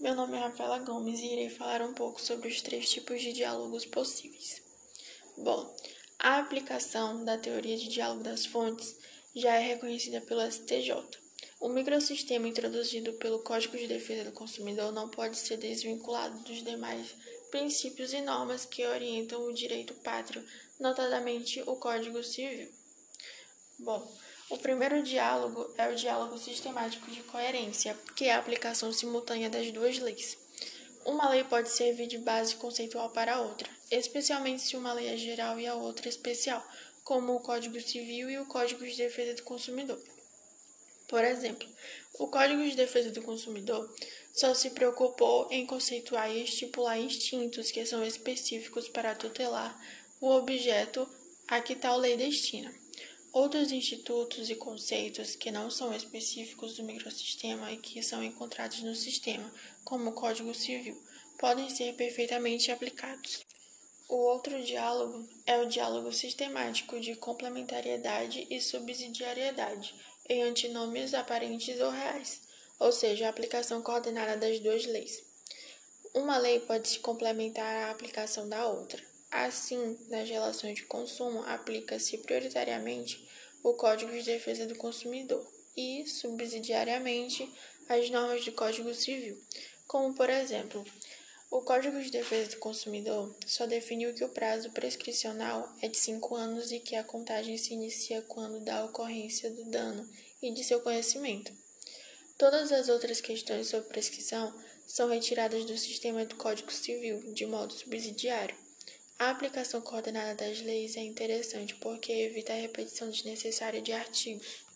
meu nome é Rafaela Gomes e irei falar um pouco sobre os três tipos de diálogos possíveis. Bom, a aplicação da teoria de diálogo das fontes já é reconhecida pelo STJ. O microsistema introduzido pelo Código de Defesa do Consumidor não pode ser desvinculado dos demais princípios e normas que orientam o direito pátrio, notadamente o Código Civil. Bom, o primeiro diálogo é o diálogo sistemático de coerência, que é a aplicação simultânea das duas leis. Uma lei pode servir de base conceitual para a outra, especialmente se uma lei é geral e a outra é especial, como o Código Civil e o Código de Defesa do Consumidor. Por exemplo, o Código de Defesa do Consumidor só se preocupou em conceituar e estipular instintos que são específicos para tutelar o objeto a que tal lei destina. Outros institutos e conceitos que não são específicos do microsistema e que são encontrados no sistema, como o Código Civil, podem ser perfeitamente aplicados. O outro diálogo é o diálogo sistemático de complementariedade e subsidiariedade em antinômios aparentes ou reais, ou seja, a aplicação coordenada das duas leis. Uma lei pode se complementar à aplicação da outra. Assim, nas relações de consumo, aplica-se prioritariamente o Código de Defesa do Consumidor e, subsidiariamente, as normas do Código Civil, como, por exemplo, o Código de Defesa do Consumidor só definiu que o prazo prescricional é de cinco anos e que a contagem se inicia quando da ocorrência do dano e de seu conhecimento. Todas as outras questões sobre prescrição são retiradas do sistema do Código Civil de modo subsidiário. A aplicação coordenada das leis é interessante porque evita a repetição desnecessária de artigos.